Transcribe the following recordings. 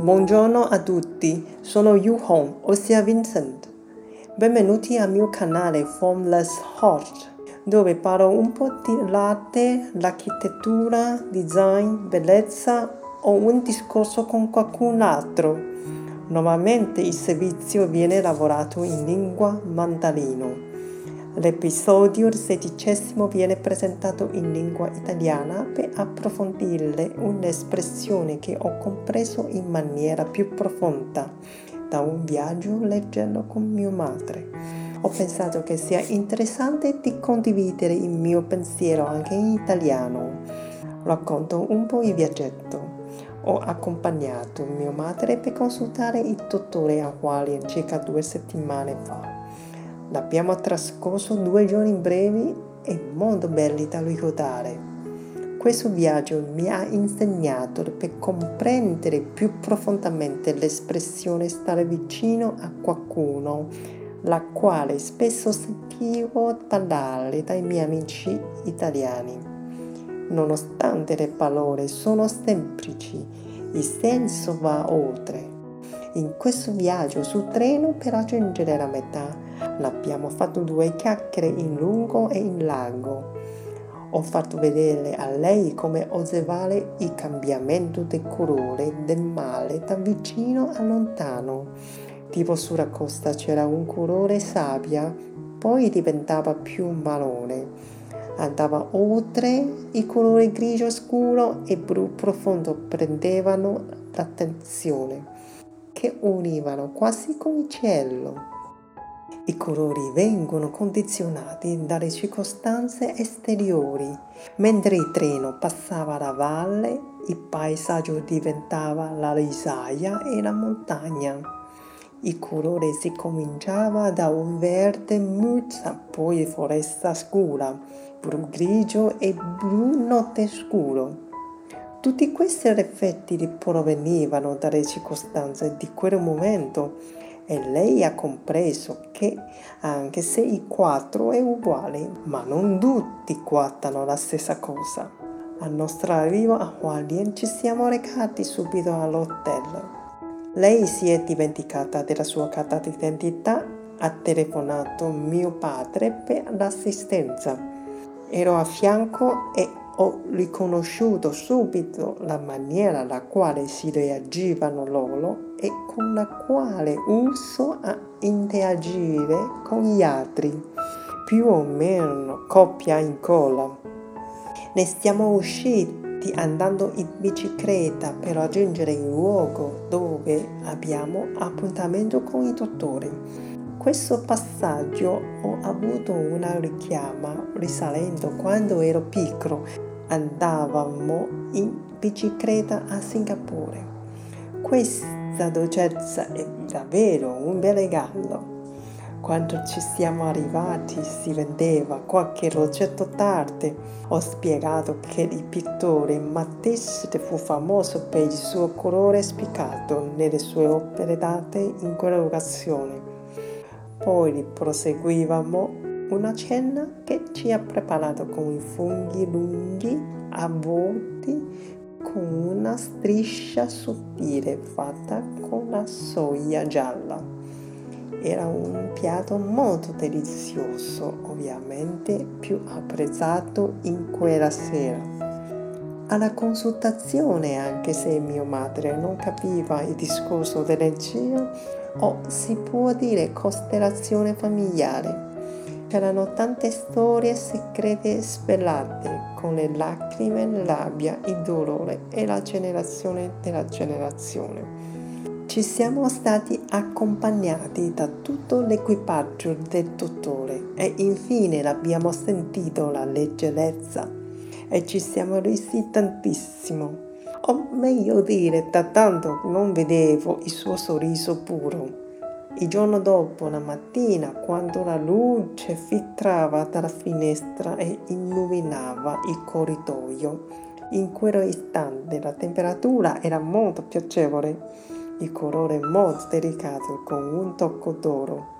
Buongiorno a tutti, sono Yu Hong, ossia Vincent. Benvenuti al mio canale Formless Heart, dove parlo un po' di latte, l'architettura, design, bellezza o un discorso con qualcun altro. Normalmente il servizio viene lavorato in lingua mandarino. L'episodio sedicesimo viene presentato in lingua italiana per approfondire un'espressione che ho compreso in maniera più profonda da un viaggio leggendo con mia madre. Ho pensato che sia interessante di condividere il mio pensiero anche in italiano. Racconto un po' il viaggetto. Ho accompagnato mia madre per consultare il dottore a Hualien circa due settimane fa. L'abbiamo trascorso due giorni brevi e molto belli da ricordare. Questo viaggio mi ha insegnato per comprendere più profondamente l'espressione stare vicino a qualcuno, la quale spesso sentivo parlare dai miei amici italiani. Nonostante le parole sono semplici, il senso va oltre. In questo viaggio su treno per raggiungere la metà L'abbiamo fatto due chiacchiere in lungo e in largo. Ho fatto vedere a lei come osservare il cambiamento del colore del mare da vicino a lontano. Tipo sulla costa c'era un colore sabbia, poi diventava più marrone. Andava oltre il colore grigio scuro e blu profondo prendevano l'attenzione, che univano quasi con il cielo. I colori vengono condizionati dalle circostanze esteriori. Mentre il treno passava la valle, il paesaggio diventava la risaia e la montagna. Il colore si cominciava da un verde muzza, poi foresta scura, blu grigio e blu notte scuro. Tutti questi effetti provenivano dalle circostanze di quel momento e lei ha compreso che anche se i quattro è uguale, ma non tutti guardano la stessa cosa. Al nostro arrivo a Hualien ci siamo recati subito all'hotel. Lei si è dimenticata della sua carta d'identità, ha telefonato mio padre per l'assistenza. Ero a fianco e ho riconosciuto subito la maniera alla quale si reagivano loro e con la quale uso a interagire con gli altri, più o meno coppia in colla. Ne siamo usciti andando in bicicletta per raggiungere il luogo dove abbiamo appuntamento con il dottore questo passaggio ho avuto una richiama risalendo quando ero piccolo. Andavamo in bicicletta a Singapore. Questa dolcezza è davvero un bel regalo. Quando ci siamo arrivati si vendeva qualche oggetto d'arte. Ho spiegato che il pittore Matisse fu famoso per il suo colore spiccato nelle sue opere d'arte in quella occasione. Poi proseguivamo una cena che ci ha preparato con i funghi lunghi avvolti con una striscia sottile fatta con la soia gialla. Era un piatto molto delizioso, ovviamente più apprezzato in quella sera. Alla consultazione, anche se mia madre non capiva il discorso dell'energia, o si può dire costellazione familiare. C'erano tante storie segrete svelate con le lacrime, la rabbia, il dolore e la generazione della generazione. Ci siamo stati accompagnati da tutto l'equipaggio del dottore e infine l'abbiamo sentito la leggerezza e ci siamo resi tantissimo o meglio dire, da tanto non vedevo il suo sorriso puro. Il giorno dopo, la mattina, quando la luce filtrava dalla finestra e illuminava il corridoio, in quell'istante la temperatura era molto piacevole, il colore molto delicato con un tocco d'oro.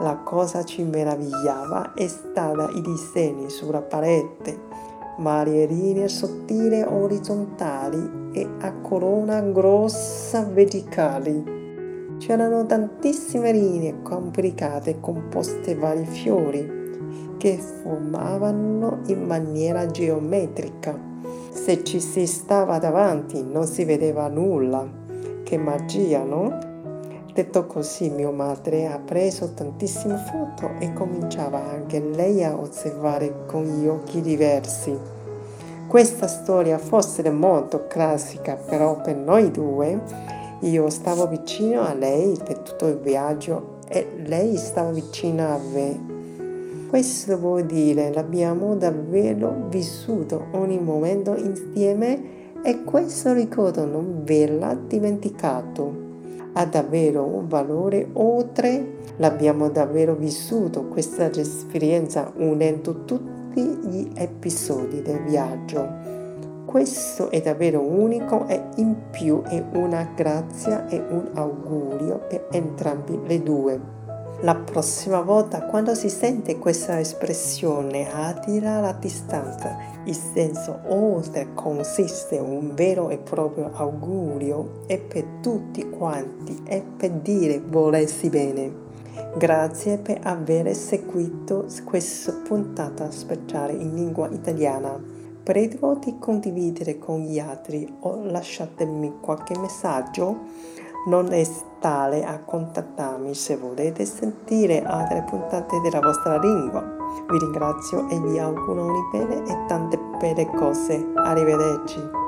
La cosa ci meravigliava è stata i disegni sulla parete varie linee sottili orizzontali e a corona grossa verticali. C'erano tantissime linee complicate composte vari fiori che formavano in maniera geometrica. Se ci si stava davanti non si vedeva nulla. Che magia, no? Detto così, mia madre ha preso tantissime foto e cominciava anche lei a osservare con gli occhi diversi. Questa storia fosse molto classica, però per noi due, io stavo vicino a lei per tutto il viaggio e lei stava vicino a me questo vuol dire l'abbiamo davvero vissuto ogni momento insieme e questo ricordo non ve l'ha dimenticato. Ha davvero un valore oltre, l'abbiamo davvero vissuto questa esperienza unendo tutti gli episodi del viaggio. Questo è davvero unico e in più è una grazia e un augurio per entrambi le due. La prossima volta quando si sente questa espressione attira la distanza, il senso oltre consiste in un vero e proprio augurio e per tutti quanti e per dire volessi bene. Grazie per aver seguito questa puntata speciale in lingua italiana. Prego di condividere con gli altri o lasciatemi qualche messaggio non estate a contattarmi se volete sentire altre puntate della vostra lingua. Vi ringrazio e vi auguro un bene e tante belle cose. Arrivederci.